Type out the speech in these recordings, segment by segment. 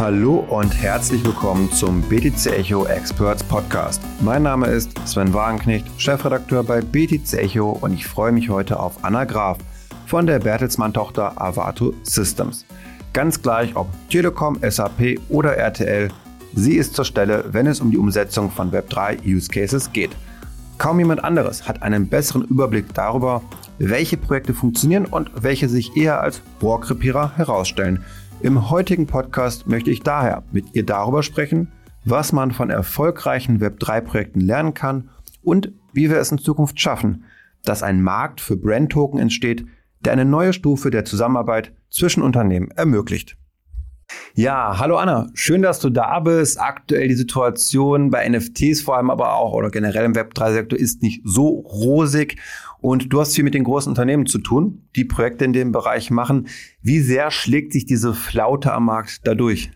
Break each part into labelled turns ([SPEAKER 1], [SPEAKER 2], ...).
[SPEAKER 1] Hallo und herzlich willkommen zum BTC Echo Experts Podcast. Mein Name ist Sven Wagenknecht, Chefredakteur bei BTC Echo und ich freue mich heute auf Anna Graf von der Bertelsmann-Tochter Avato Systems. Ganz gleich ob Telekom, SAP oder RTL, sie ist zur Stelle, wenn es um die Umsetzung von Web3 Use Cases geht. Kaum jemand anderes hat einen besseren Überblick darüber, welche Projekte funktionieren und welche sich eher als Rohrkrepierer herausstellen. Im heutigen Podcast möchte ich daher mit ihr darüber sprechen, was man von erfolgreichen Web3-Projekten lernen kann und wie wir es in Zukunft schaffen, dass ein Markt für Brand-Token entsteht, der eine neue Stufe der Zusammenarbeit zwischen Unternehmen ermöglicht. Ja, hallo Anna, schön, dass du da bist. Aktuell die Situation bei NFTs vor allem aber auch oder generell im Web3-Sektor ist nicht so rosig und du hast viel mit den großen Unternehmen zu tun, die Projekte in dem Bereich machen. Wie sehr schlägt sich diese Flaute am Markt dadurch?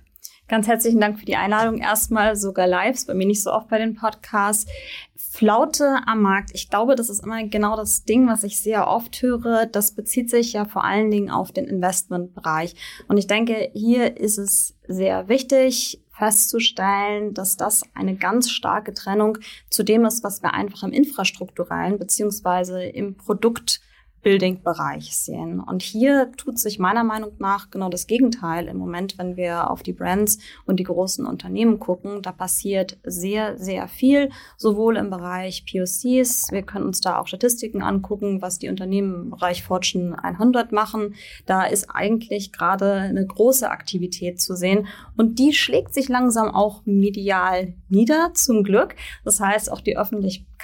[SPEAKER 2] Ganz herzlichen Dank für die Einladung. Erstmal sogar live, bei mir nicht so oft bei den Podcasts. Flaute am Markt. Ich glaube, das ist immer genau das Ding, was ich sehr oft höre. Das bezieht sich ja vor allen Dingen auf den Investmentbereich. Und ich denke, hier ist es sehr wichtig, festzustellen, dass das eine ganz starke Trennung zu dem ist, was wir einfach im infrastrukturellen beziehungsweise im Produkt Building-Bereich sehen. Und hier tut sich meiner Meinung nach genau das Gegenteil im Moment, wenn wir auf die Brands und die großen Unternehmen gucken. Da passiert sehr, sehr viel, sowohl im Bereich POCs. Wir können uns da auch Statistiken angucken, was die Unternehmen im Bereich Fortune 100 machen. Da ist eigentlich gerade eine große Aktivität zu sehen. Und die schlägt sich langsam auch medial nieder, zum Glück. Das heißt, auch die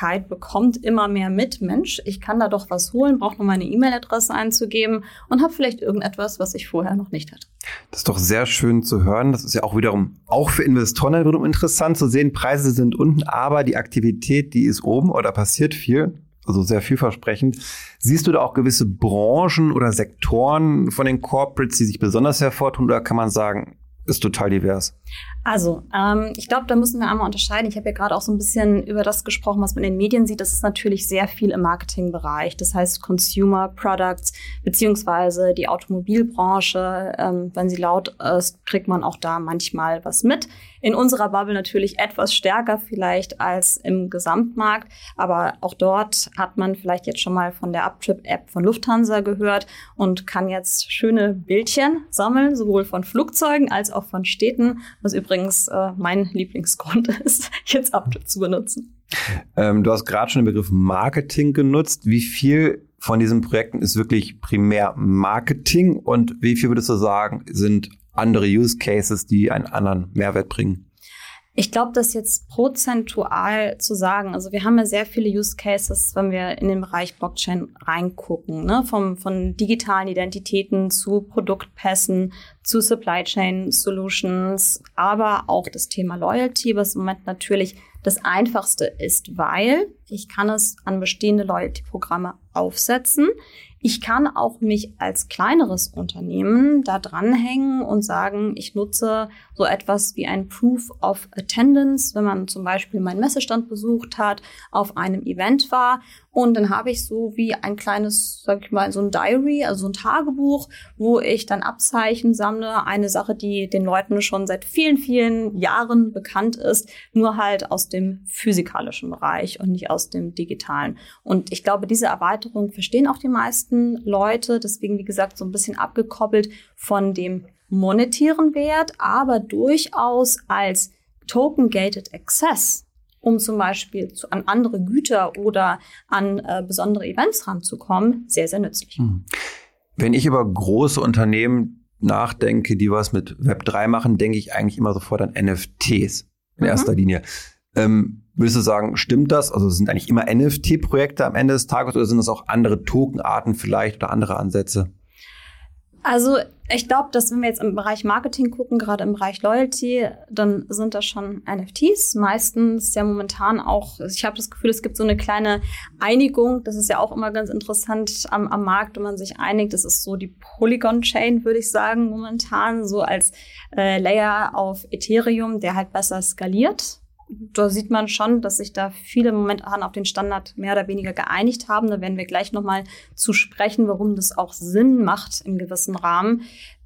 [SPEAKER 2] Öffentlichkeit bekommt immer mehr mit. Mensch, ich kann da doch was holen, brauche noch meine E-Mail-Adresse einzugeben und habe vielleicht irgendetwas, was ich vorher noch nicht hatte.
[SPEAKER 1] Das ist doch sehr schön zu hören. Das ist ja auch wiederum auch für Investoren wiederum interessant zu sehen. Preise sind unten, aber die Aktivität, die ist oben oder passiert viel. Also sehr vielversprechend. Siehst du da auch gewisse Branchen oder Sektoren von den Corporates, die sich besonders hervortun, oder kann man sagen, ist total divers?
[SPEAKER 2] Also, ähm, ich glaube, da müssen wir einmal unterscheiden. Ich habe ja gerade auch so ein bisschen über das gesprochen, was man in den Medien sieht. Das ist natürlich sehr viel im Marketingbereich. Das heißt Consumer Products beziehungsweise die Automobilbranche. Ähm, wenn sie laut ist, kriegt man auch da manchmal was mit. In unserer Bubble natürlich etwas stärker vielleicht als im Gesamtmarkt. Aber auch dort hat man vielleicht jetzt schon mal von der Uptrip-App von Lufthansa gehört und kann jetzt schöne Bildchen sammeln, sowohl von Flugzeugen als auch von Städten, was übrigens äh, mein Lieblingsgrund ist, jetzt Uptrip zu benutzen.
[SPEAKER 1] Ähm, du hast gerade schon den Begriff Marketing genutzt. Wie viel von diesen Projekten ist wirklich primär Marketing und wie viel würdest du sagen, sind andere Use Cases, die einen anderen Mehrwert bringen?
[SPEAKER 2] Ich glaube, das jetzt prozentual zu sagen. Also wir haben ja sehr viele Use Cases, wenn wir in den Bereich Blockchain reingucken, ne? Vom, von digitalen Identitäten zu Produktpässen, zu Supply Chain Solutions, aber auch das Thema Loyalty, was im Moment natürlich das einfachste ist, weil ich kann es an bestehende Loyalty-Programme aufsetzen. Ich kann auch mich als kleineres Unternehmen da dranhängen und sagen, ich nutze so etwas wie ein Proof of Attendance, wenn man zum Beispiel meinen Messestand besucht hat, auf einem Event war. Und dann habe ich so wie ein kleines, sag ich mal, so ein Diary, also ein Tagebuch, wo ich dann Abzeichen sammle. Eine Sache, die den Leuten schon seit vielen, vielen Jahren bekannt ist, nur halt aus dem physikalischen Bereich und nicht aus dem digitalen. Und ich glaube, diese Erweiterung verstehen auch die meisten Leute. Deswegen, wie gesagt, so ein bisschen abgekoppelt von dem monetären Wert, aber durchaus als Token-Gated Access um zum Beispiel zu, an andere Güter oder an äh, besondere Events ranzukommen, sehr, sehr nützlich. Hm.
[SPEAKER 1] Wenn ich über große Unternehmen nachdenke, die was mit Web3 machen, denke ich eigentlich immer sofort an NFTs in mhm. erster Linie. Ähm, würdest du sagen, stimmt das? Also sind eigentlich immer NFT-Projekte am Ende des Tages oder sind das auch andere Tokenarten vielleicht oder andere Ansätze?
[SPEAKER 2] Also ich glaube, dass wenn wir jetzt im Bereich Marketing gucken, gerade im Bereich Loyalty, dann sind das schon NFTs. Meistens ja momentan auch, ich habe das Gefühl, es gibt so eine kleine Einigung. Das ist ja auch immer ganz interessant am, am Markt, wenn man sich einigt. Das ist so die Polygon-Chain, würde ich sagen, momentan, so als äh, Layer auf Ethereum, der halt besser skaliert da sieht man schon, dass sich da viele momentan auf den Standard mehr oder weniger geeinigt haben. Da werden wir gleich nochmal zu sprechen, warum das auch Sinn macht im gewissen Rahmen.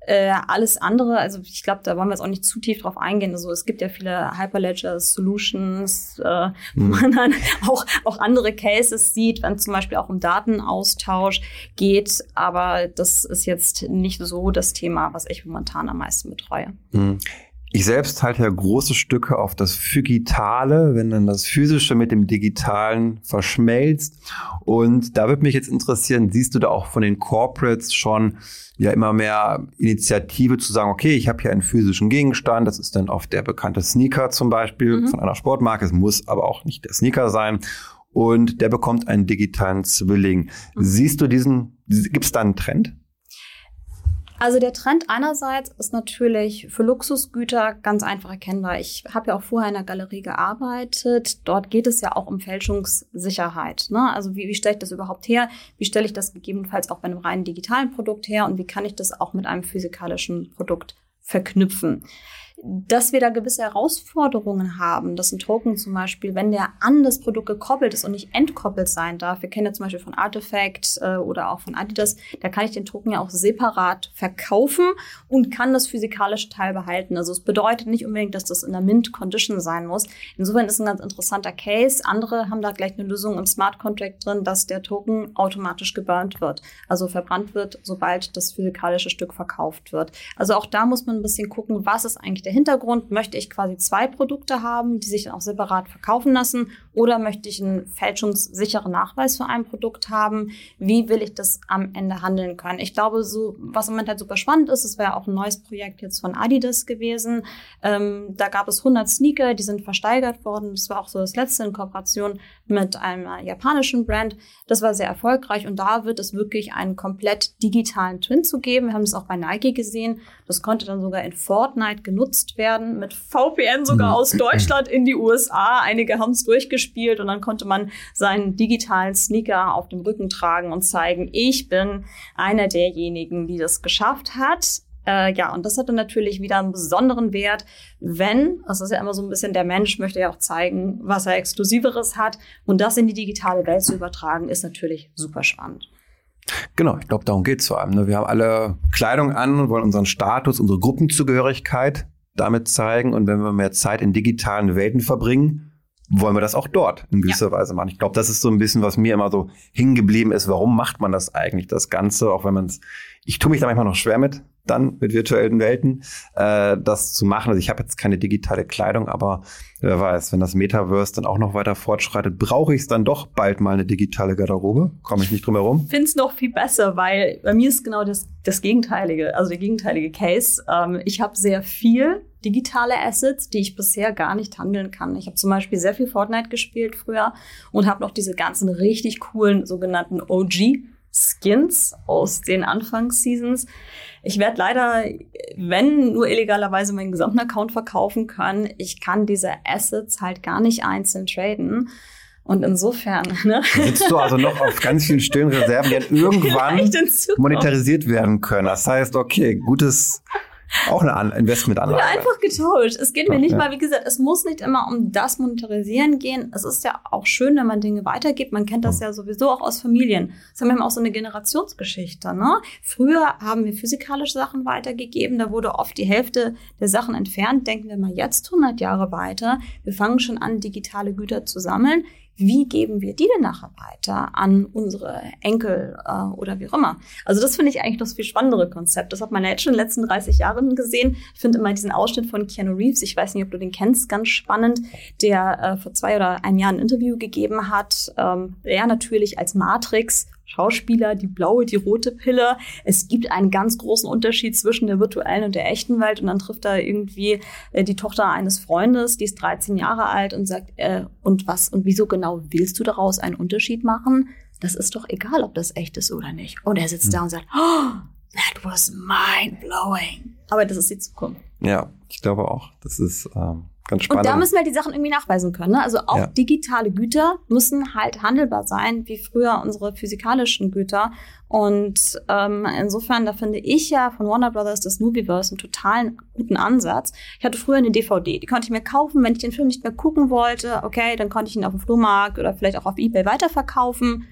[SPEAKER 2] Äh, alles andere, also ich glaube, da wollen wir jetzt auch nicht zu tief drauf eingehen. Also es gibt ja viele Hyperledger Solutions, äh, wo mhm. man dann auch, auch andere Cases sieht, wenn zum Beispiel auch um Datenaustausch geht. Aber das ist jetzt nicht so das Thema, was ich momentan am meisten betreue.
[SPEAKER 1] Ich selbst halte ja große Stücke auf das Phygitale, wenn dann das Physische mit dem Digitalen verschmelzt. Und da würde mich jetzt interessieren, siehst du da auch von den Corporates schon ja immer mehr Initiative zu sagen, okay, ich habe hier einen physischen Gegenstand, das ist dann oft der bekannte Sneaker zum Beispiel mhm. von einer Sportmarke, es muss aber auch nicht der Sneaker sein. Und der bekommt einen digitalen Zwilling. Mhm. Siehst du diesen, gibt es da einen Trend?
[SPEAKER 2] Also der Trend einerseits ist natürlich für Luxusgüter ganz einfach erkennbar. Ich habe ja auch vorher in der Galerie gearbeitet. Dort geht es ja auch um Fälschungssicherheit. Ne? Also wie, wie stelle ich das überhaupt her? Wie stelle ich das gegebenenfalls auch bei einem reinen digitalen Produkt her? Und wie kann ich das auch mit einem physikalischen Produkt verknüpfen? Dass wir da gewisse Herausforderungen haben, dass ein Token zum Beispiel, wenn der an das Produkt gekoppelt ist und nicht entkoppelt sein darf, wir kennen ja zum Beispiel von Artifact äh, oder auch von Adidas, da kann ich den Token ja auch separat verkaufen und kann das physikalische Teil behalten. Also es bedeutet nicht unbedingt, dass das in der Mint-Condition sein muss. Insofern ist ein ganz interessanter Case. Andere haben da gleich eine Lösung im Smart Contract drin, dass der Token automatisch geburnt wird, also verbrannt wird, sobald das physikalische Stück verkauft wird. Also auch da muss man ein bisschen gucken, was ist eigentlich der Hintergrund? Möchte ich quasi zwei Produkte haben, die sich dann auch separat verkaufen lassen? Oder möchte ich einen fälschungssicheren Nachweis für ein Produkt haben? Wie will ich das am Ende handeln können? Ich glaube, so, was im Moment halt super spannend ist, es wäre auch ein neues Projekt jetzt von Adidas gewesen. Ähm, da gab es 100 Sneaker, die sind versteigert worden. Das war auch so das letzte in Kooperation mit einem japanischen Brand. Das war sehr erfolgreich und da wird es wirklich einen komplett digitalen Twin zu geben. Wir haben es auch bei Nike gesehen. Das konnte dann sogar in Fortnite genutzt werden, mit VPN sogar mhm. aus Deutschland in die USA. Einige haben es durchgespielt und dann konnte man seinen digitalen Sneaker auf dem Rücken tragen und zeigen, ich bin einer derjenigen, die das geschafft hat. Äh, ja, und das hatte natürlich wieder einen besonderen Wert, wenn, das ist ja immer so ein bisschen, der Mensch möchte ja auch zeigen, was er Exklusiveres hat. Und das in die digitale Welt zu übertragen, ist natürlich super spannend.
[SPEAKER 1] Genau, ich glaube, darum geht es vor allem. Ne? Wir haben alle Kleidung an und wollen unseren Status, unsere Gruppenzugehörigkeit damit zeigen. Und wenn wir mehr Zeit in digitalen Welten verbringen, wollen wir das auch dort in gewisser ja. Weise machen. Ich glaube, das ist so ein bisschen, was mir immer so hingeblieben ist. Warum macht man das eigentlich, das Ganze, auch wenn man es, ich tue mich da manchmal noch schwer mit, dann mit virtuellen Welten, äh, das zu machen. Also ich habe jetzt keine digitale Kleidung, aber wer weiß, wenn das Metaverse dann auch noch weiter fortschreitet, brauche ich es dann doch bald mal eine digitale Garderobe. Komme ich nicht drum herum.
[SPEAKER 2] Ich finde es noch viel besser, weil bei mir ist genau das, das Gegenteilige, also der gegenteilige Case. Ähm, ich habe sehr viel digitale Assets, die ich bisher gar nicht handeln kann. Ich habe zum Beispiel sehr viel Fortnite gespielt früher und habe noch diese ganzen richtig coolen sogenannten OG Skins aus den Anfangsseasons. Ich werde leider, wenn nur illegalerweise meinen gesamten Account verkaufen können, ich kann diese Assets halt gar nicht einzeln traden. Und insofern, ne?
[SPEAKER 1] Sitzt du also noch auf ganz vielen stillen Reserven, die irgendwann monetarisiert werden können. Das heißt, okay, gutes auch eine Investmentanlage.
[SPEAKER 2] Oder einfach getauscht. Es geht mir nicht ja. mal, wie gesagt, es muss nicht immer um das Monetarisieren gehen. Es ist ja auch schön, wenn man Dinge weitergibt. Man kennt das ja sowieso auch aus Familien. Das haben wir auch so eine Generationsgeschichte. Ne? Früher haben wir physikalische Sachen weitergegeben. Da wurde oft die Hälfte der Sachen entfernt. Denken wir mal jetzt 100 Jahre weiter. Wir fangen schon an, digitale Güter zu sammeln wie geben wir die denn nachher weiter an unsere Enkel äh, oder wie auch immer. Also das finde ich eigentlich das viel spannendere Konzept. Das hat man ja jetzt schon in den letzten 30 Jahren gesehen. Ich finde immer diesen Ausschnitt von Keanu Reeves, ich weiß nicht, ob du den kennst, ganz spannend, der äh, vor zwei oder einem Jahr ein Interview gegeben hat. Ähm, er natürlich als Matrix Schauspieler, die blaue, die rote Pille. Es gibt einen ganz großen Unterschied zwischen der virtuellen und der echten Welt. Und dann trifft er irgendwie äh, die Tochter eines Freundes, die ist 13 Jahre alt und sagt, äh, und was und wieso genau willst du daraus einen Unterschied machen? Das ist doch egal, ob das echt ist oder nicht. Und er sitzt hm. da und sagt, oh, that was mind blowing. Aber das ist die Zukunft.
[SPEAKER 1] Ja, ich glaube auch. Das ist ähm, Ganz spannend.
[SPEAKER 2] Und da müssen wir die Sachen irgendwie nachweisen können. Ne? Also auch ja. digitale Güter müssen halt handelbar sein, wie früher unsere physikalischen Güter. Und ähm, insofern, da finde ich ja von Warner Brothers das Movieverse einen totalen guten Ansatz. Ich hatte früher eine DVD, die konnte ich mir kaufen, wenn ich den Film nicht mehr gucken wollte. Okay, dann konnte ich ihn auf dem Flohmarkt oder vielleicht auch auf eBay weiterverkaufen.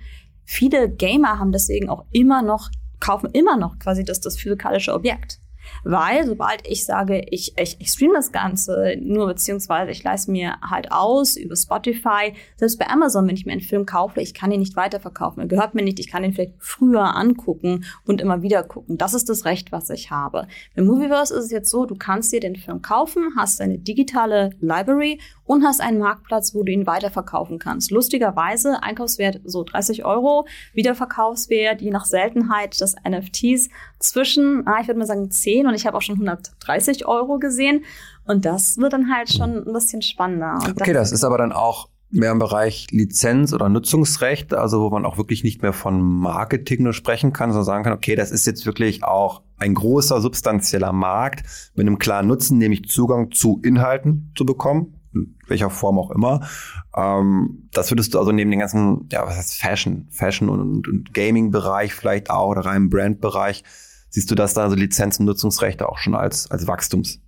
[SPEAKER 2] Viele Gamer haben deswegen auch immer noch, kaufen immer noch quasi das, das physikalische Objekt. Weil sobald ich sage, ich, ich, ich stream das Ganze nur, beziehungsweise ich leiste mir halt aus über Spotify, selbst bei Amazon, wenn ich mir einen Film kaufe, ich kann ihn nicht weiterverkaufen. Er gehört mir nicht, ich kann ihn vielleicht früher angucken und immer wieder gucken. Das ist das Recht, was ich habe. Bei Movieverse ist es jetzt so, du kannst dir den Film kaufen, hast eine digitale Library und hast einen Marktplatz, wo du ihn weiterverkaufen kannst. Lustigerweise Einkaufswert so 30 Euro, Wiederverkaufswert je nach Seltenheit des NFTs zwischen, ah, ich würde mal sagen 10 und ich habe auch schon 130 Euro gesehen. Und das wird dann halt schon ein bisschen spannender. Und
[SPEAKER 1] okay, das, das ist aber dann auch mehr im Bereich Lizenz oder Nutzungsrecht, also wo man auch wirklich nicht mehr von Marketing nur sprechen kann, sondern sagen kann, okay, das ist jetzt wirklich auch ein großer substanzieller Markt mit einem klaren Nutzen, nämlich Zugang zu Inhalten zu bekommen, in welcher Form auch immer. Ähm, das würdest du also neben den ganzen, ja, was heißt Fashion, Fashion und, und Gaming-Bereich vielleicht auch oder rein Brand-Bereich, siehst du das da Lizenz- und Nutzungsrechte auch schon als, als Wachstums.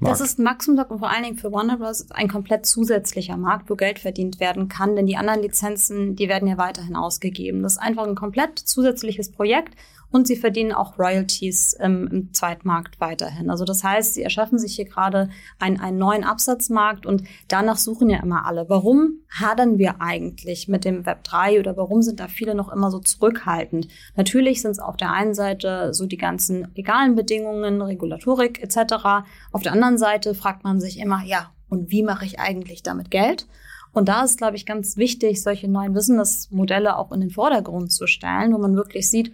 [SPEAKER 2] Das ist ein Wachstumsmarkt und vor allen Dingen für Warner Bros. ein komplett zusätzlicher Markt, wo Geld verdient werden kann, denn die anderen Lizenzen, die werden ja weiterhin ausgegeben. Das ist einfach ein komplett zusätzliches Projekt und sie verdienen auch Royalties ähm, im Zweitmarkt weiterhin. Also das heißt, sie erschaffen sich hier gerade einen, einen neuen Absatzmarkt und danach suchen ja immer alle. Warum hadern wir eigentlich mit dem Web 3 oder warum sind da viele noch immer so zurückhaltend? Natürlich sind es auf der einen Seite so die ganzen legalen Bedingungen, Regulatorik etc. Auf der anderen Seite fragt man sich immer, ja, und wie mache ich eigentlich damit Geld? Und da ist, glaube ich, ganz wichtig, solche neuen Businessmodelle auch in den Vordergrund zu stellen, wo man wirklich sieht,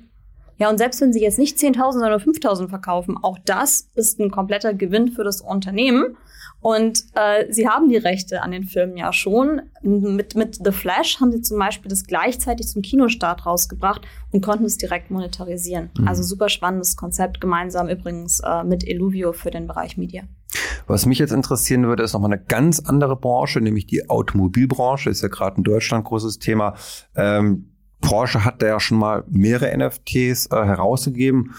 [SPEAKER 2] ja, und selbst wenn sie jetzt nicht 10.000, sondern 5.000 verkaufen, auch das ist ein kompletter Gewinn für das Unternehmen. Und äh, sie haben die Rechte an den Filmen ja schon. Mit, mit The Flash haben sie zum Beispiel das gleichzeitig zum Kinostart rausgebracht und konnten es direkt monetarisieren. Mhm. Also super spannendes Konzept, gemeinsam übrigens äh, mit Eluvio für den Bereich Media.
[SPEAKER 1] Was mich jetzt interessieren würde, ist nochmal eine ganz andere Branche, nämlich die Automobilbranche. Ist ja gerade in Deutschland großes Thema. Ähm, Porsche hat da ja schon mal mehrere NFTs äh, herausgegeben.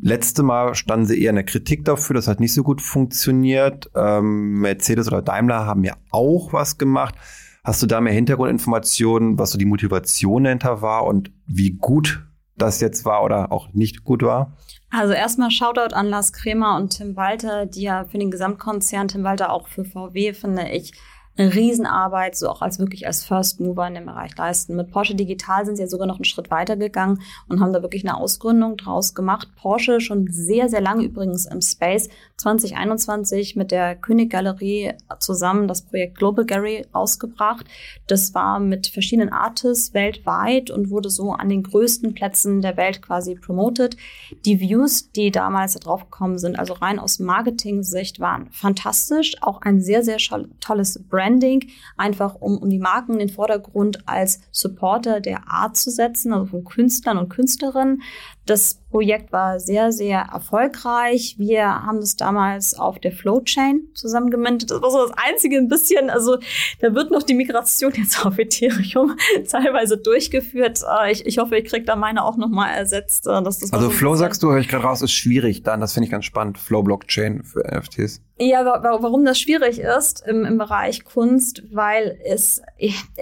[SPEAKER 1] Letzte Mal standen sie eher in der Kritik dafür, das hat nicht so gut funktioniert. Ähm, Mercedes oder Daimler haben ja auch was gemacht. Hast du da mehr Hintergrundinformationen, was so die Motivation dahinter war und wie gut das jetzt war oder auch nicht gut war?
[SPEAKER 2] Also erstmal Shoutout an Lars Kremer und Tim Walter, die ja für den Gesamtkonzern, Tim Walter auch für VW, finde ich, eine Riesenarbeit, so auch als wirklich als First Mover in dem Bereich leisten. Mit Porsche Digital sind sie ja sogar noch einen Schritt weiter gegangen und haben da wirklich eine Ausgründung draus gemacht. Porsche schon sehr, sehr lange übrigens im Space. 2021 mit der König Galerie zusammen das Projekt Global Gallery ausgebracht. Das war mit verschiedenen Artists weltweit und wurde so an den größten Plätzen der Welt quasi promoted. Die Views, die damals da drauf gekommen sind, also rein aus Marketing-Sicht, waren fantastisch. Auch ein sehr, sehr tolles Brand Branding, einfach um, um die Marken in den Vordergrund als Supporter der Art zu setzen, also von Künstlern und Künstlerinnen. Das Projekt war sehr, sehr erfolgreich. Wir haben das damals auf der Flowchain zusammengemintet. Das war so das einzige ein bisschen, also da wird noch die Migration jetzt auf Ethereum teilweise durchgeführt. Äh, ich, ich hoffe, ich kriege da meine auch nochmal ersetzt.
[SPEAKER 1] Äh, dass das also so Flow sagst du, höre ich gerade raus, ist schwierig dann. Das finde ich ganz spannend. Flow Blockchain für NFTs.
[SPEAKER 2] Ja, warum das schwierig ist im, im Bereich Kunst, weil es,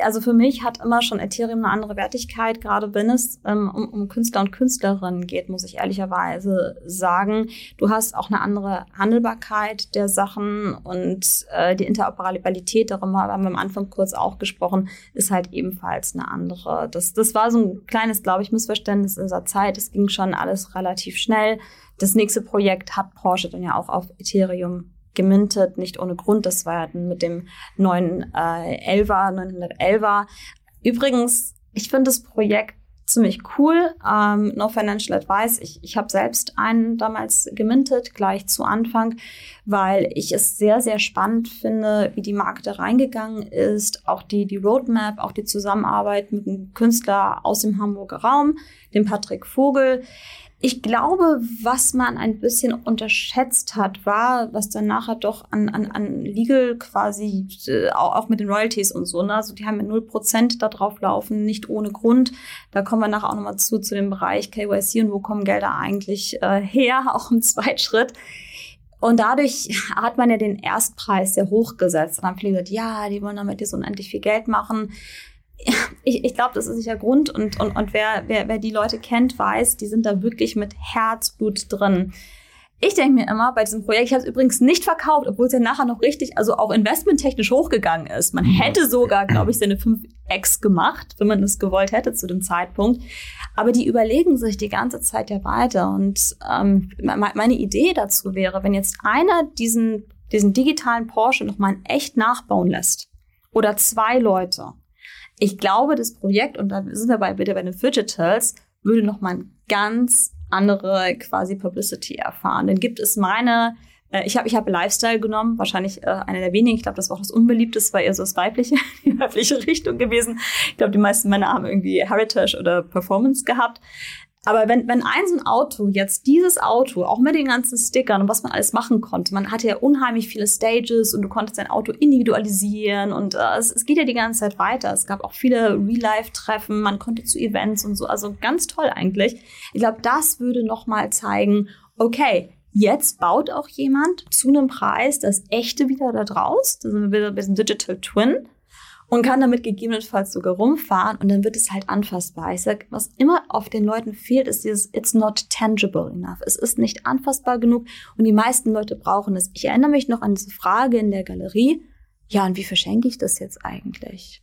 [SPEAKER 2] also für mich hat immer schon Ethereum eine andere Wertigkeit, gerade wenn es ähm, um, um Künstler und Künstlerinnen geht, muss ich ehrlicherweise sagen. Du hast auch eine andere Handelbarkeit der Sachen und äh, die Interoperabilität, darüber haben wir am Anfang kurz auch gesprochen, ist halt ebenfalls eine andere. Das, das war so ein kleines, glaube ich, Missverständnis in dieser Zeit. Es ging schon alles relativ schnell. Das nächste Projekt hat Porsche dann ja auch auf Ethereum gemintet, nicht ohne Grund. Das war mit dem neuen äh, 11er, 911er. Übrigens, ich finde das Projekt ziemlich cool. Ähm, no Financial Advice. Ich, ich habe selbst einen damals gemintet, gleich zu Anfang, weil ich es sehr, sehr spannend finde, wie die Marke da reingegangen ist. Auch die, die Roadmap, auch die Zusammenarbeit mit einem Künstler aus dem Hamburger Raum, dem Patrick Vogel. Ich glaube, was man ein bisschen unterschätzt hat, war, was dann nachher doch an, an, an Legal quasi, äh, auch mit den Royalties und so, ne? Also die haben ja 0% da drauf laufen, nicht ohne Grund. Da kommen wir nachher auch nochmal zu, zu dem Bereich KYC und wo kommen Gelder eigentlich äh, her, auch im Zweitschritt. Und dadurch hat man ja den Erstpreis sehr hoch gesetzt. Und dann haben viele gesagt, ja, die wollen damit jetzt unendlich viel Geld machen ich, ich glaube, das ist sicher Grund und, und, und wer, wer, wer die Leute kennt, weiß, die sind da wirklich mit Herzblut drin. Ich denke mir immer bei diesem Projekt, ich habe es übrigens nicht verkauft, obwohl es ja nachher noch richtig, also auch investmenttechnisch hochgegangen ist. Man hätte sogar, glaube ich, seine 5x gemacht, wenn man es gewollt hätte zu dem Zeitpunkt. Aber die überlegen sich die ganze Zeit ja weiter. Und ähm, meine Idee dazu wäre, wenn jetzt einer diesen, diesen digitalen Porsche nochmal echt nachbauen lässt oder zwei Leute. Ich glaube, das Projekt, und da sind wir bei, bitte bei den Digitals, würde nochmal ein ganz andere quasi Publicity erfahren. Dann gibt es meine, äh, ich habe ich hab Lifestyle genommen, wahrscheinlich äh, eine der wenigen. Ich glaube, das war auch das Unbeliebteste, war eher so das weibliche, die weibliche Richtung gewesen. Ich glaube, die meisten Männer haben irgendwie Heritage oder Performance gehabt. Aber wenn, wenn ein so ein Auto, jetzt dieses Auto, auch mit den ganzen Stickern und was man alles machen konnte, man hatte ja unheimlich viele Stages und du konntest dein Auto individualisieren und äh, es, es geht ja die ganze Zeit weiter. Es gab auch viele Real-Life-Treffen, man konnte zu Events und so, also ganz toll eigentlich. Ich glaube, das würde nochmal zeigen, okay, Jetzt baut auch jemand zu einem Preis das echte wieder da draus. Da sind wir wieder ein bisschen Digital Twin und kann damit gegebenenfalls sogar rumfahren und dann wird es halt anfassbar. Ich sag, was immer auf den Leuten fehlt, ist dieses It's not tangible enough. Es ist nicht anfassbar genug und die meisten Leute brauchen es. Ich erinnere mich noch an diese Frage in der Galerie. Ja, und wie verschenke ich das jetzt eigentlich?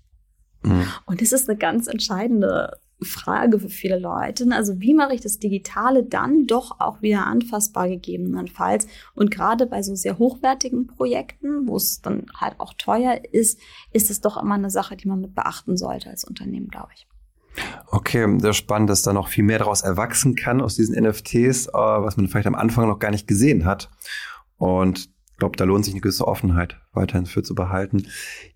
[SPEAKER 2] Mhm. Und das ist eine ganz entscheidende Frage für viele Leute. Also wie mache ich das Digitale dann doch auch wieder anfassbar gegebenenfalls? Und gerade bei so sehr hochwertigen Projekten, wo es dann halt auch teuer ist, ist es doch immer eine Sache, die man mit beachten sollte als Unternehmen, glaube ich.
[SPEAKER 1] Okay, sehr spannend, dass da noch viel mehr daraus erwachsen kann aus diesen NFTs, äh, was man vielleicht am Anfang noch gar nicht gesehen hat. Und ich glaube, da lohnt sich eine gewisse Offenheit weiterhin für zu behalten.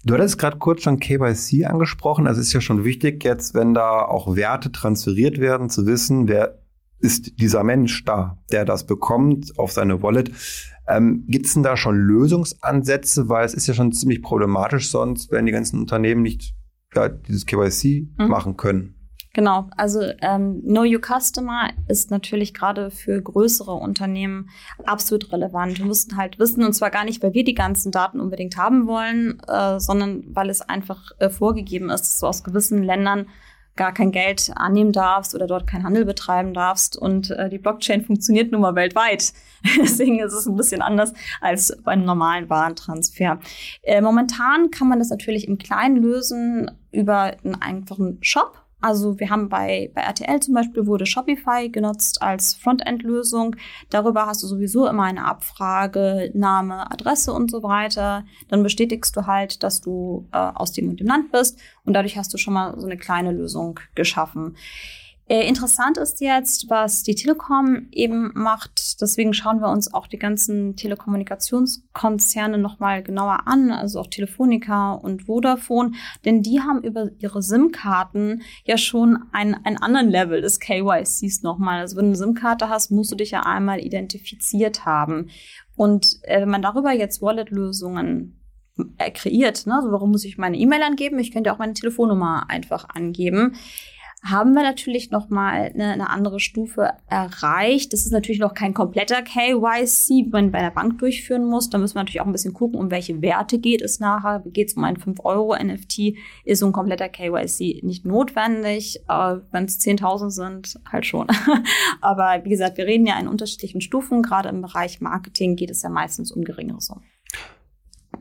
[SPEAKER 1] Du hattest gerade kurz schon KYC angesprochen. Also ist ja schon wichtig, jetzt, wenn da auch Werte transferiert werden, zu wissen, wer ist dieser Mensch da, der das bekommt auf seine Wallet. Ähm, Gibt es denn da schon Lösungsansätze? Weil es ist ja schon ziemlich problematisch sonst, wenn die ganzen Unternehmen nicht ja, dieses KYC mhm. machen können.
[SPEAKER 2] Genau, also ähm, Know Your Customer ist natürlich gerade für größere Unternehmen absolut relevant. Wir mussten halt wissen, und zwar gar nicht, weil wir die ganzen Daten unbedingt haben wollen, äh, sondern weil es einfach äh, vorgegeben ist, dass du aus gewissen Ländern gar kein Geld annehmen darfst oder dort keinen Handel betreiben darfst. Und äh, die Blockchain funktioniert nun mal weltweit. Deswegen ist es ein bisschen anders als bei einem normalen Warentransfer. Äh, momentan kann man das natürlich im Kleinen lösen über einen einfachen Shop also wir haben bei, bei RTL zum Beispiel wurde Shopify genutzt als Frontend-Lösung. Darüber hast du sowieso immer eine Abfrage, Name, Adresse und so weiter. Dann bestätigst du halt, dass du äh, aus dem und dem Land bist und dadurch hast du schon mal so eine kleine Lösung geschaffen. Äh, interessant ist jetzt, was die Telekom eben macht. Deswegen schauen wir uns auch die ganzen Telekommunikationskonzerne nochmal genauer an, also auch Telefonica und Vodafone, denn die haben über ihre SIM-Karten ja schon einen, einen anderen Level des KYCs nochmal. Also wenn du eine SIM-Karte hast, musst du dich ja einmal identifiziert haben. Und äh, wenn man darüber jetzt Wallet-Lösungen äh, kreiert, ne? also warum muss ich meine E-Mail angeben? Ich könnte auch meine Telefonnummer einfach angeben haben wir natürlich noch mal eine, eine andere Stufe erreicht. Das ist natürlich noch kein kompletter KYC, wie man bei der Bank durchführen muss. Da müssen wir natürlich auch ein bisschen gucken, um welche Werte geht es nachher. Geht es um ein 5-Euro-NFT? Ist so ein kompletter KYC nicht notwendig. Äh, Wenn es 10.000 sind, halt schon. Aber wie gesagt, wir reden ja in unterschiedlichen Stufen. Gerade im Bereich Marketing geht es ja meistens um geringere Summen.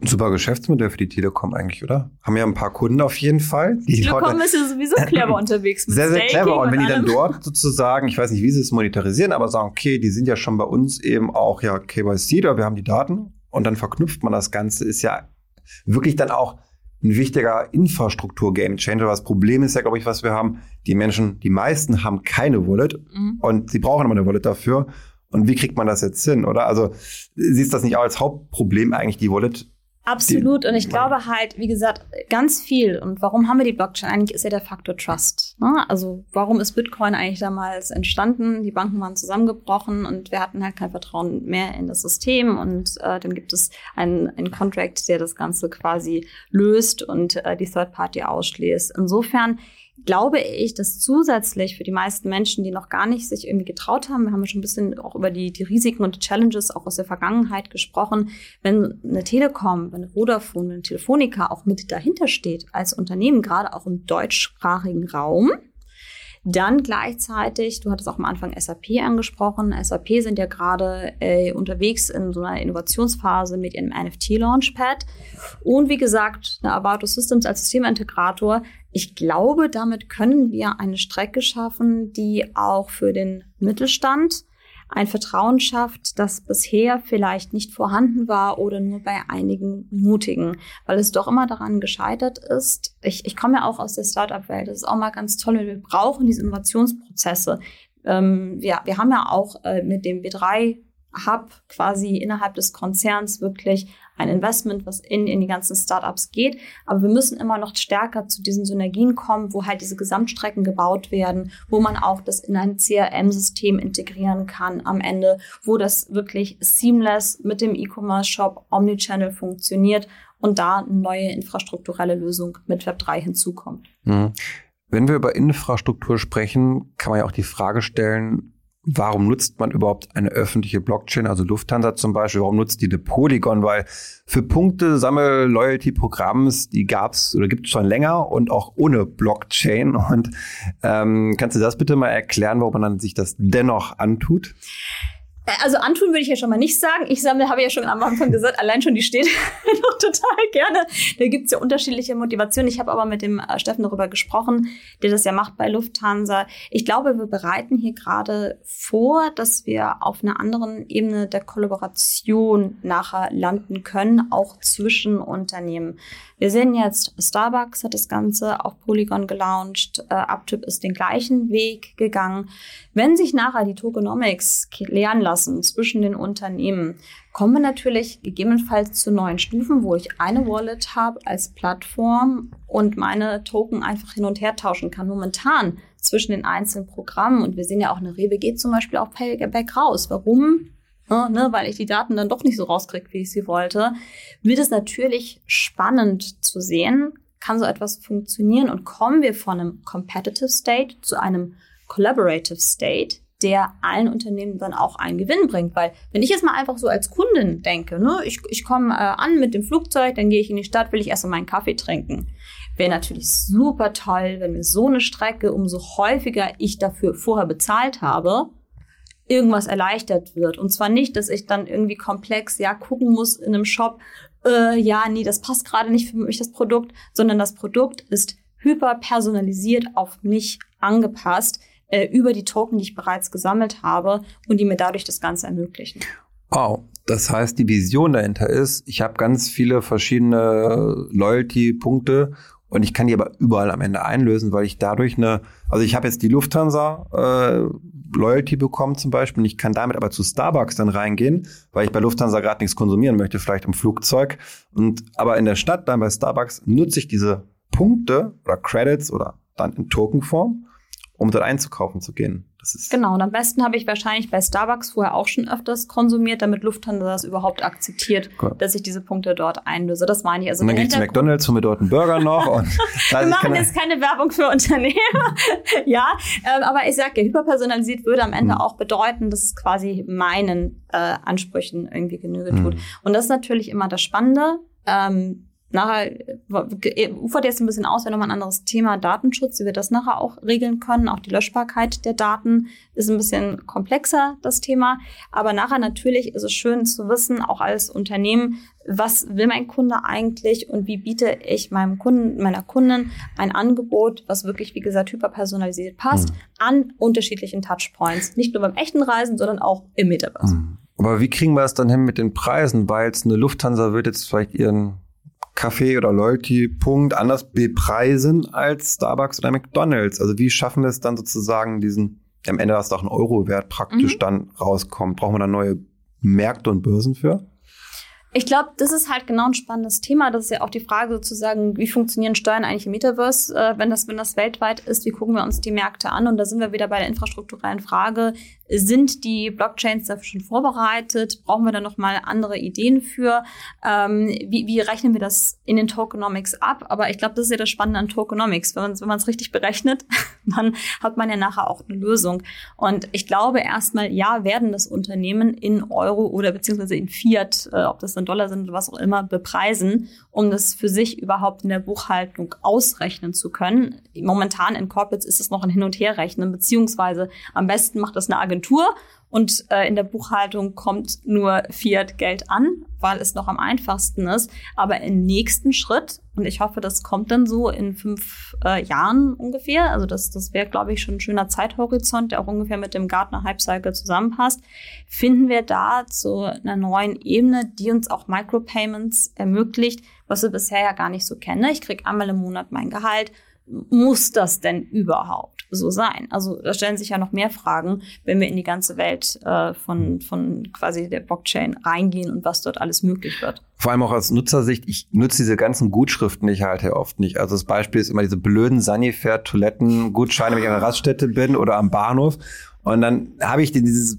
[SPEAKER 1] Ein super Geschäftsmodell für die Telekom eigentlich, oder? Haben ja ein paar Kunden auf jeden Fall.
[SPEAKER 2] Die Telekom ist ja sowieso clever unterwegs.
[SPEAKER 1] Mit sehr, sehr clever. Und, und wenn die dann dort sozusagen, ich weiß nicht, wie sie es monetarisieren, aber sagen, okay, die sind ja schon bei uns eben auch ja KYC, da wir haben die Daten und dann verknüpft man das Ganze, ist ja wirklich dann auch ein wichtiger Infrastruktur-Game-Changer. Das Problem ist ja, glaube ich, was wir haben. Die Menschen, die meisten haben keine Wallet mhm. und sie brauchen aber eine Wallet dafür. Und wie kriegt man das jetzt hin, oder? Also siehst du das nicht auch als Hauptproblem eigentlich, die Wallet
[SPEAKER 2] Absolut. Und ich glaube halt, wie gesagt, ganz viel. Und warum haben wir die Blockchain? Eigentlich ist ja der Faktor Trust. Ne? Also warum ist Bitcoin eigentlich damals entstanden? Die Banken waren zusammengebrochen und wir hatten halt kein Vertrauen mehr in das System. Und äh, dann gibt es einen, einen Contract, der das Ganze quasi löst und äh, die Third Party ausschließt. Insofern glaube ich, dass zusätzlich für die meisten Menschen, die noch gar nicht sich irgendwie getraut haben, wir haben schon ein bisschen auch über die, die Risiken und die Challenges auch aus der Vergangenheit gesprochen, wenn eine Telekom, wenn eine Vodafone, eine Telefonica auch mit dahinter steht als Unternehmen, gerade auch im deutschsprachigen Raum, Dann gleichzeitig, du hattest auch am Anfang SAP angesprochen. SAP sind ja gerade äh, unterwegs in so einer Innovationsphase mit ihrem NFT-Launchpad. Und wie gesagt, eine Avato Systems als Systemintegrator. Ich glaube, damit können wir eine Strecke schaffen, die auch für den Mittelstand ein Vertrauen schafft, das bisher vielleicht nicht vorhanden war oder nur bei einigen Mutigen, weil es doch immer daran gescheitert ist. Ich, ich komme ja auch aus der Startup-Welt, das ist auch mal ganz toll. Wir brauchen diese Innovationsprozesse. Ähm, wir, wir haben ja auch äh, mit dem B3 Hub quasi innerhalb des Konzerns wirklich ein Investment, was in, in die ganzen Startups geht. Aber wir müssen immer noch stärker zu diesen Synergien kommen, wo halt diese Gesamtstrecken gebaut werden, wo man auch das in ein CRM-System integrieren kann am Ende, wo das wirklich seamless mit dem E-Commerce-Shop Omnichannel funktioniert und da eine neue infrastrukturelle Lösung mit Web3 hinzukommt.
[SPEAKER 1] Mhm. Wenn wir über Infrastruktur sprechen, kann man ja auch die Frage stellen, warum nutzt man überhaupt eine öffentliche Blockchain, also Lufthansa zum Beispiel, warum nutzt die eine Polygon? Weil für Punkte Sammel Loyalty Programms, die gab's oder gibt es schon länger und auch ohne Blockchain. Und ähm, kannst du das bitte mal erklären, warum man sich das dennoch antut?
[SPEAKER 2] Äh, also antun würde ich ja schon mal nicht sagen. Ich sammle, habe ja schon am Anfang gesagt, allein schon die steht noch total gerne. Da gibt's ja unterschiedliche Motivationen. Ich habe aber mit dem äh, Steffen darüber gesprochen, der das ja macht bei Lufthansa. Ich glaube, wir bereiten hier gerade vor, dass wir auf einer anderen Ebene der Kollaboration nachher landen können, auch zwischen Unternehmen. Wir sehen jetzt, Starbucks hat das Ganze auf Polygon gelauncht, äh, Uptip ist den gleichen Weg gegangen. Wenn sich nachher die Tokenomics lernen lassen zwischen den Unternehmen, kommen wir natürlich gegebenenfalls zu neuen Stufen, wo ich eine Wallet habe als Plattform und meine Token einfach hin und her tauschen kann. Momentan zwischen den einzelnen Programmen und wir sehen ja auch eine Rewe geht zum Beispiel auch Payback raus. Warum? Ne, weil ich die Daten dann doch nicht so rauskriege, wie ich sie wollte, wird es natürlich spannend zu sehen, kann so etwas funktionieren und kommen wir von einem Competitive State zu einem Collaborative State, der allen Unternehmen dann auch einen Gewinn bringt. Weil wenn ich jetzt mal einfach so als Kundin denke, ne, ich, ich komme äh, an mit dem Flugzeug, dann gehe ich in die Stadt, will ich erst mal meinen Kaffee trinken. Wäre natürlich super toll, wenn mir so eine Strecke, umso häufiger ich dafür vorher bezahlt habe, irgendwas erleichtert wird. Und zwar nicht, dass ich dann irgendwie komplex, ja, gucken muss in einem Shop, äh, ja, nee, das passt gerade nicht für mich, das Produkt, sondern das Produkt ist hyper personalisiert auf mich angepasst äh, über die Token, die ich bereits gesammelt habe und die mir dadurch das Ganze ermöglichen.
[SPEAKER 1] Wow, das heißt, die Vision dahinter ist, ich habe ganz viele verschiedene Loyalty-Punkte und ich kann die aber überall am Ende einlösen, weil ich dadurch eine, also ich habe jetzt die Lufthansa äh, Loyalty bekommen zum Beispiel und ich kann damit aber zu Starbucks dann reingehen, weil ich bei Lufthansa gerade nichts konsumieren möchte, vielleicht im Flugzeug. Und aber in der Stadt dann bei Starbucks nutze ich diese Punkte oder Credits oder dann in Tokenform um dort einzukaufen zu gehen.
[SPEAKER 2] Das ist genau, und am besten habe ich wahrscheinlich bei Starbucks vorher auch schon öfters konsumiert, damit Lufthansa das überhaupt akzeptiert, cool. dass ich diese Punkte dort einlöse. Das meine ich.
[SPEAKER 1] Also und dann gehe ich zu McDonalds, hole mir dort einen Burger noch. Und
[SPEAKER 2] wir machen jetzt keine Werbung für Unternehmen. ja, ähm, aber ich sage, hyperpersonalisiert würde am Ende mhm. auch bedeuten, dass es quasi meinen äh, Ansprüchen irgendwie Genüge tut. Mhm. Und das ist natürlich immer das Spannende. Ähm, nachher ufert jetzt ein bisschen aus, wenn nochmal ein anderes Thema Datenschutz, wie wir das nachher auch regeln können. Auch die Löschbarkeit der Daten ist ein bisschen komplexer, das Thema. Aber nachher natürlich ist es schön zu wissen, auch als Unternehmen, was will mein Kunde eigentlich und wie biete ich meinem Kunden, meiner Kundin ein Angebot, was wirklich, wie gesagt, hyperpersonalisiert passt, mhm. an unterschiedlichen Touchpoints. Nicht nur beim echten Reisen, sondern auch im Metaverse. Mhm.
[SPEAKER 1] Aber wie kriegen wir es dann hin mit den Preisen? Weil jetzt eine Lufthansa wird jetzt vielleicht ihren Kaffee oder Loyalty-Punkt anders bepreisen als Starbucks oder McDonalds? Also wie schaffen wir es dann sozusagen diesen, am Ende dass doch ein Euro-Wert praktisch mhm. dann rauskommt? Brauchen wir da neue Märkte und Börsen für?
[SPEAKER 2] Ich glaube, das ist halt genau ein spannendes Thema. Das ist ja auch die Frage sozusagen, wie funktionieren Steuern eigentlich im Metaverse, äh, wenn das, wenn das weltweit ist, wie gucken wir uns die Märkte an? Und da sind wir wieder bei der infrastrukturellen Frage, Sind die Blockchains dafür schon vorbereitet? Brauchen wir da nochmal andere Ideen für? Ähm, wie, wie rechnen wir das in den Tokenomics ab? Aber ich glaube, das ist ja das Spannende an Tokenomics. Wenn man es richtig berechnet, dann hat man ja nachher auch eine Lösung. Und ich glaube erstmal, ja, werden das Unternehmen in Euro oder beziehungsweise in Fiat, äh, ob das dann Dollar sind oder was auch immer, bepreisen, um das für sich überhaupt in der Buchhaltung ausrechnen zu können. Momentan in Corporates ist es noch ein Hin- und Herrechnen, beziehungsweise am besten macht das eine Agentur Agentur und äh, in der Buchhaltung kommt nur Fiat-Geld an, weil es noch am einfachsten ist. Aber im nächsten Schritt, und ich hoffe, das kommt dann so in fünf äh, Jahren ungefähr, also das, das wäre, glaube ich, schon ein schöner Zeithorizont, der auch ungefähr mit dem Gartner Hype Cycle zusammenpasst, finden wir da zu einer neuen Ebene, die uns auch Micropayments ermöglicht, was wir bisher ja gar nicht so kennen. Ich kriege einmal im Monat mein Gehalt. Muss das denn überhaupt? So sein? Also da stellen sich ja noch mehr Fragen, wenn wir in die ganze Welt äh, von, von quasi der Blockchain reingehen und was dort alles möglich wird.
[SPEAKER 1] Vor allem auch aus Nutzersicht, ich nutze diese ganzen Gutschriften nicht halt ja oft nicht. Also das Beispiel ist immer diese blöden Sanifair-Toiletten-Gutscheine, wenn ich an der Raststätte bin oder am Bahnhof. Und dann habe ich dieses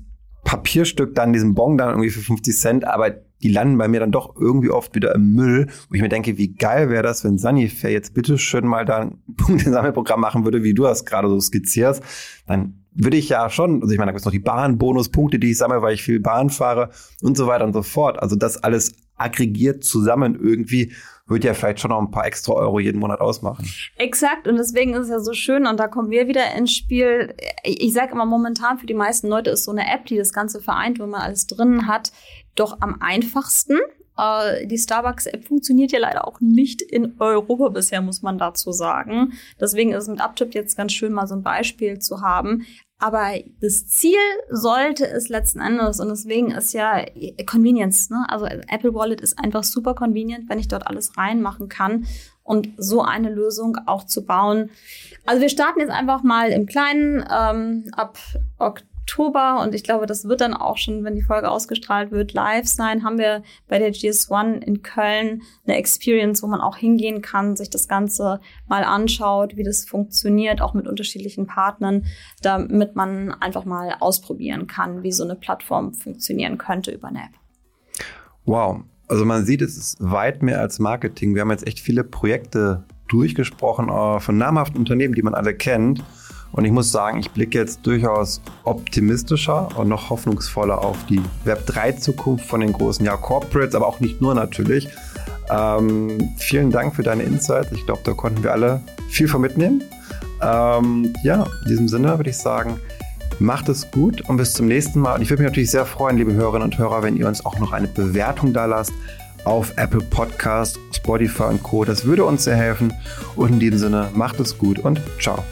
[SPEAKER 1] Papierstück dann, diesen Bon dann irgendwie für 50 Cent, aber die landen bei mir dann doch irgendwie oft wieder im Müll, wo ich mir denke, wie geil wäre das, wenn Sunnyfair jetzt bitte schön mal da ein Punktesammelprogramm machen würde, wie du das gerade so skizzierst. Dann würde ich ja schon, also ich meine, da gibt es noch die Bahnbonuspunkte, die ich sammle, weil ich viel Bahn fahre und so weiter und so fort. Also das alles aggregiert zusammen irgendwie würde ja vielleicht schon noch ein paar extra Euro jeden Monat ausmachen.
[SPEAKER 2] Exakt, und deswegen ist es ja so schön, und da kommen wir wieder ins Spiel. Ich sage immer, momentan für die meisten Leute ist so eine App, die das Ganze vereint, wo man alles drin hat, doch am einfachsten. Äh, die Starbucks-App funktioniert ja leider auch nicht in Europa bisher, muss man dazu sagen. Deswegen ist es mit Uptip jetzt ganz schön, mal so ein Beispiel zu haben. Aber das Ziel sollte es letzten Endes, und deswegen ist ja Convenience, ne? Also Apple Wallet ist einfach super convenient, wenn ich dort alles reinmachen kann und so eine Lösung auch zu bauen. Also wir starten jetzt einfach mal im Kleinen ähm, ab Oktober. Oktober und ich glaube, das wird dann auch schon, wenn die Folge ausgestrahlt wird, live sein, haben wir bei der GS1 in Köln eine Experience, wo man auch hingehen kann, sich das Ganze mal anschaut, wie das funktioniert, auch mit unterschiedlichen Partnern, damit man einfach mal ausprobieren kann, wie so eine Plattform funktionieren könnte über eine App.
[SPEAKER 1] Wow. Also man sieht, es ist weit mehr als Marketing. Wir haben jetzt echt viele Projekte durchgesprochen äh, von namhaften Unternehmen, die man alle kennt. Und ich muss sagen, ich blicke jetzt durchaus optimistischer und noch hoffnungsvoller auf die Web3-Zukunft von den großen ja, Corporates, aber auch nicht nur natürlich. Ähm, vielen Dank für deine Insights. Ich glaube, da konnten wir alle viel von mitnehmen. Ähm, ja, in diesem Sinne würde ich sagen, macht es gut und bis zum nächsten Mal. Und ich würde mich natürlich sehr freuen, liebe Hörerinnen und Hörer, wenn ihr uns auch noch eine Bewertung da lasst auf Apple Podcast, Spotify und Co. Das würde uns sehr helfen. Und in diesem Sinne, macht es gut und ciao.